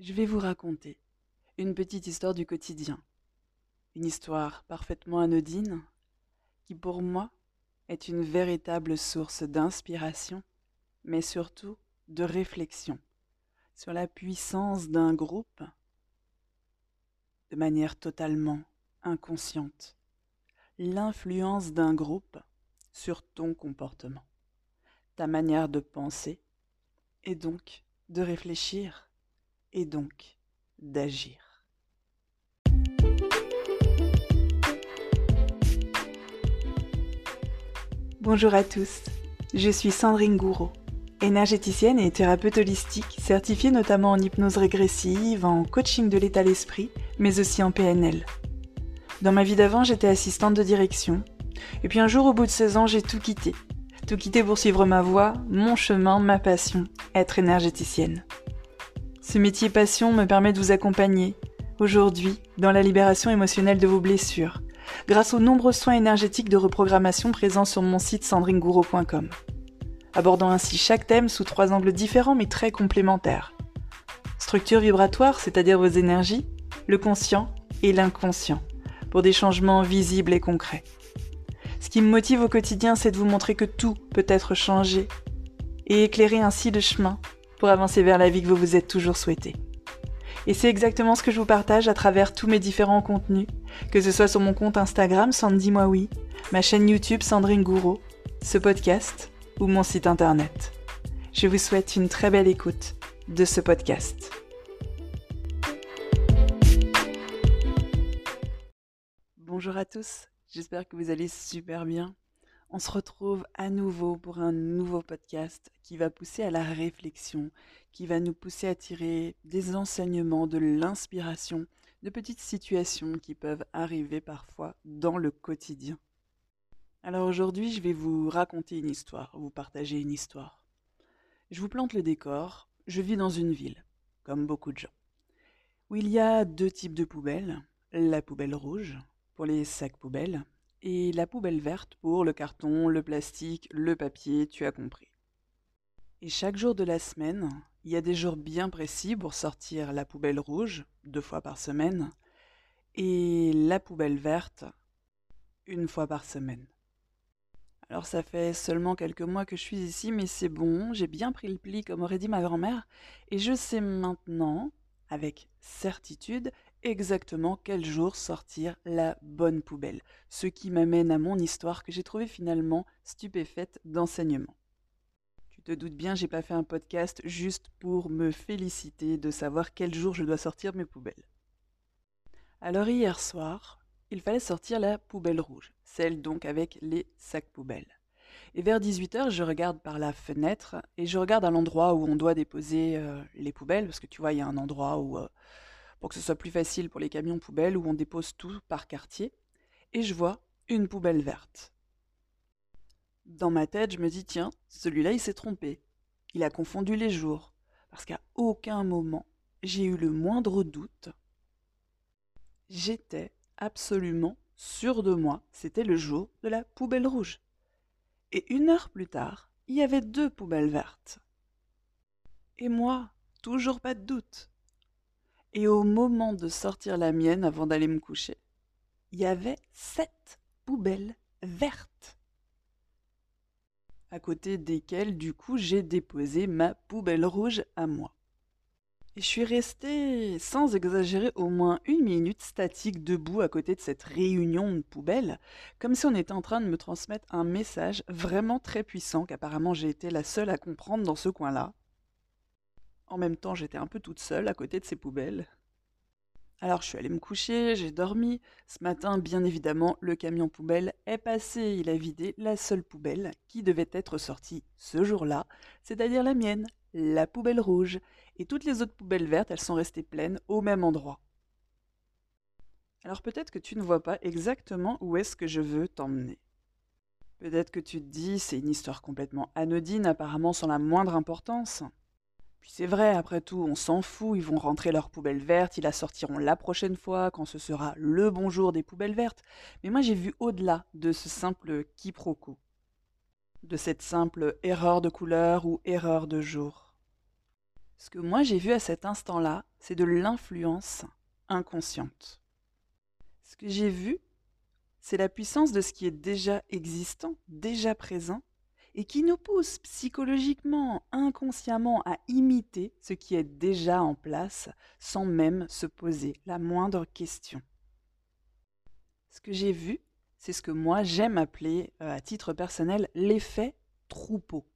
je vais vous raconter une petite histoire du quotidien. Une histoire parfaitement anodine qui pour moi est une véritable source d'inspiration, mais surtout de réflexion sur la puissance d'un groupe de manière totalement inconsciente, l'influence d'un groupe sur ton comportement, ta manière de penser et donc de réfléchir et donc d'agir. Bonjour à tous, je suis Sandrine Gouraud, énergéticienne et thérapeute holistique, certifiée notamment en hypnose régressive, en coaching de l'état d'esprit, mais aussi en PNL. Dans ma vie d'avant, j'étais assistante de direction, et puis un jour au bout de 16 ans, j'ai tout quitté. Tout quitté pour suivre ma voie, mon chemin, ma passion, être énergéticienne. Ce métier passion me permet de vous accompagner, aujourd'hui, dans la libération émotionnelle de vos blessures, grâce aux nombreux soins énergétiques de reprogrammation présents sur mon site sandringouro.com. Abordant ainsi chaque thème sous trois angles différents mais très complémentaires. Structure vibratoire, c'est-à-dire vos énergies, le conscient et l'inconscient, pour des changements visibles et concrets. Ce qui me motive au quotidien, c'est de vous montrer que tout peut être changé et éclairer ainsi le chemin pour avancer vers la vie que vous vous êtes toujours souhaité. Et c'est exactement ce que je vous partage à travers tous mes différents contenus, que ce soit sur mon compte Instagram Sandy Moi ma chaîne YouTube Sandrine Gouraud, ce podcast ou mon site internet. Je vous souhaite une très belle écoute de ce podcast. Bonjour à tous, j'espère que vous allez super bien. On se retrouve à nouveau pour un nouveau podcast qui va pousser à la réflexion, qui va nous pousser à tirer des enseignements, de l'inspiration, de petites situations qui peuvent arriver parfois dans le quotidien. Alors aujourd'hui, je vais vous raconter une histoire, vous partager une histoire. Je vous plante le décor, je vis dans une ville, comme beaucoup de gens, où il y a deux types de poubelles, la poubelle rouge pour les sacs poubelles et la poubelle verte pour le carton, le plastique, le papier, tu as compris. Et chaque jour de la semaine, il y a des jours bien précis pour sortir la poubelle rouge, deux fois par semaine, et la poubelle verte, une fois par semaine. Alors ça fait seulement quelques mois que je suis ici, mais c'est bon, j'ai bien pris le pli comme aurait dit ma grand-mère, et je sais maintenant, avec certitude, exactement quel jour sortir la bonne poubelle. Ce qui m'amène à mon histoire que j'ai trouvée finalement stupéfaite d'enseignement. Tu te doutes bien, j'ai pas fait un podcast juste pour me féliciter de savoir quel jour je dois sortir mes poubelles. Alors hier soir, il fallait sortir la poubelle rouge, celle donc avec les sacs poubelles. Et vers 18h, je regarde par la fenêtre et je regarde à l'endroit où on doit déposer euh, les poubelles, parce que tu vois, il y a un endroit où euh, pour que ce soit plus facile pour les camions poubelles où on dépose tout par quartier, et je vois une poubelle verte. Dans ma tête, je me dis tiens, celui-là il s'est trompé. Il a confondu les jours, parce qu'à aucun moment j'ai eu le moindre doute. J'étais absolument sûr de moi, c'était le jour de la poubelle rouge. Et une heure plus tard, il y avait deux poubelles vertes. Et moi, toujours pas de doute. Et au moment de sortir la mienne avant d'aller me coucher, il y avait sept poubelles vertes, à côté desquelles, du coup, j'ai déposé ma poubelle rouge à moi. Et je suis restée, sans exagérer, au moins une minute statique debout à côté de cette réunion de poubelles, comme si on était en train de me transmettre un message vraiment très puissant qu'apparemment j'ai été la seule à comprendre dans ce coin-là. En même temps, j'étais un peu toute seule à côté de ces poubelles. Alors je suis allée me coucher, j'ai dormi. Ce matin, bien évidemment, le camion poubelle est passé. Il a vidé la seule poubelle qui devait être sortie ce jour-là, c'est-à-dire la mienne, la poubelle rouge. Et toutes les autres poubelles vertes, elles sont restées pleines au même endroit. Alors peut-être que tu ne vois pas exactement où est-ce que je veux t'emmener. Peut-être que tu te dis, c'est une histoire complètement anodine, apparemment sans la moindre importance. Puis c'est vrai, après tout, on s'en fout, ils vont rentrer leurs poubelles vertes, ils la sortiront la prochaine fois, quand ce sera le bonjour des poubelles vertes. Mais moi j'ai vu au-delà de ce simple quiproquo, de cette simple erreur de couleur ou erreur de jour. Ce que moi j'ai vu à cet instant-là, c'est de l'influence inconsciente. Ce que j'ai vu, c'est la puissance de ce qui est déjà existant, déjà présent, et qui nous pousse psychologiquement, inconsciemment à imiter ce qui est déjà en place sans même se poser la moindre question. Ce que j'ai vu, c'est ce que moi j'aime appeler euh, à titre personnel l'effet troupeau.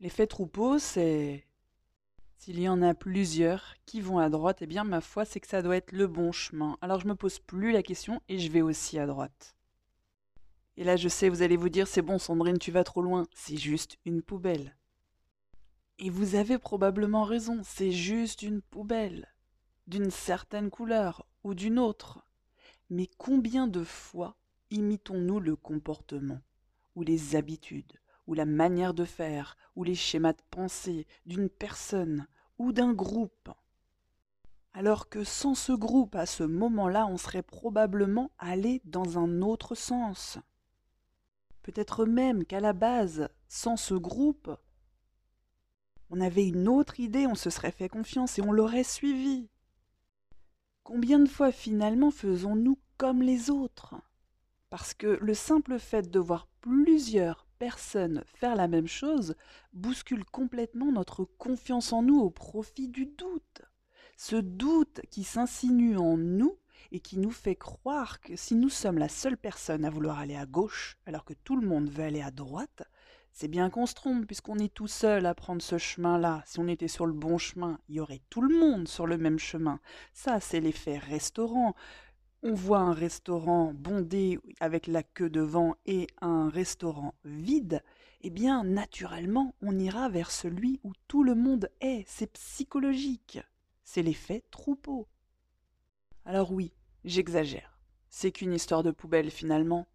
L'effet troupeau, c'est s'il y en a plusieurs qui vont à droite, eh bien ma foi, c'est que ça doit être le bon chemin. Alors je me pose plus la question et je vais aussi à droite. Et là, je sais, vous allez vous dire, c'est bon, Sandrine, tu vas trop loin. C'est juste une poubelle. Et vous avez probablement raison, c'est juste une poubelle. D'une certaine couleur ou d'une autre. Mais combien de fois imitons-nous le comportement, ou les habitudes, ou la manière de faire, ou les schémas de pensée d'une personne ou d'un groupe? Alors que sans ce groupe, à ce moment-là, on serait probablement allé dans un autre sens. Peut-être même qu'à la base, sans ce groupe, on avait une autre idée, on se serait fait confiance et on l'aurait suivi. Combien de fois finalement faisons-nous comme les autres? Parce que le simple fait de voir plusieurs personnes faire la même chose bouscule complètement notre confiance en nous au profit du doute. Ce doute qui s'insinue en nous et qui nous fait croire que si nous sommes la seule personne à vouloir aller à gauche alors que tout le monde veut aller à droite, c'est bien qu'on se trompe puisqu'on est tout seul à prendre ce chemin-là. Si on était sur le bon chemin, il y aurait tout le monde sur le même chemin. Ça, c'est l'effet restaurant. On voit un restaurant bondé avec la queue devant et un restaurant vide, eh bien, naturellement, on ira vers celui où tout le monde est. C'est psychologique. C'est l'effet troupeau. Alors oui, j'exagère. C'est qu'une histoire de poubelle finalement.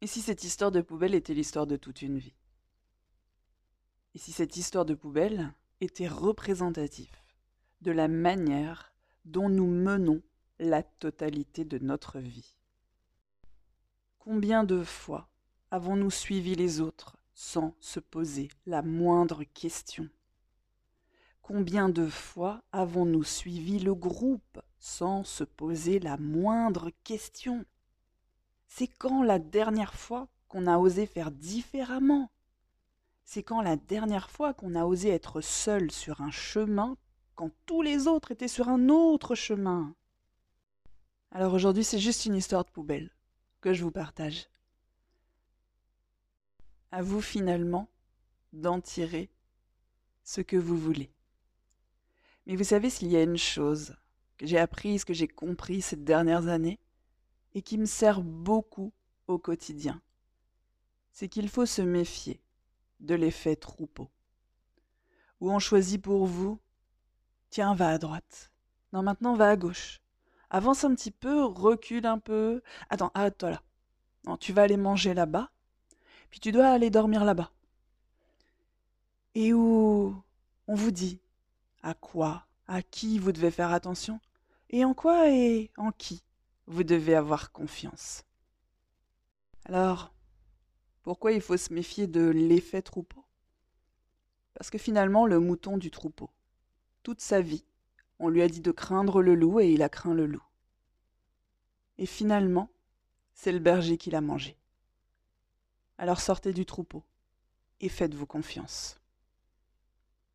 Et si cette histoire de poubelle était l'histoire de toute une vie? Et si cette histoire de poubelle était représentative de la manière dont nous menons la totalité de notre vie? Combien de fois avons-nous suivi les autres sans se poser la moindre question? Combien de fois avons-nous suivi le groupe sans se poser la moindre question? C'est quand la dernière fois qu'on a osé faire différemment? C'est quand la dernière fois qu'on a osé être seul sur un chemin quand tous les autres étaient sur un autre chemin? Alors aujourd'hui c'est juste une histoire de poubelle que je vous partage. À vous finalement d'en tirer ce que vous voulez. Mais vous savez s'il y a une chose que j'ai apprise, que j'ai compris ces dernières années, et qui me sert beaucoup au quotidien, c'est qu'il faut se méfier de l'effet troupeau. Où on choisit pour vous, tiens, va à droite. Non, maintenant va à gauche. Avance un petit peu, recule un peu. Attends, arrête-toi là. Non, tu vas aller manger là-bas, puis tu dois aller dormir là-bas. Et où on vous dit, à quoi, à qui vous devez faire attention, et en quoi et en qui vous devez avoir confiance? Alors, pourquoi il faut se méfier de l'effet troupeau? Parce que finalement, le mouton du troupeau, toute sa vie, on lui a dit de craindre le loup et il a craint le loup. Et finalement, c'est le berger qui l'a mangé. Alors sortez du troupeau et faites-vous confiance.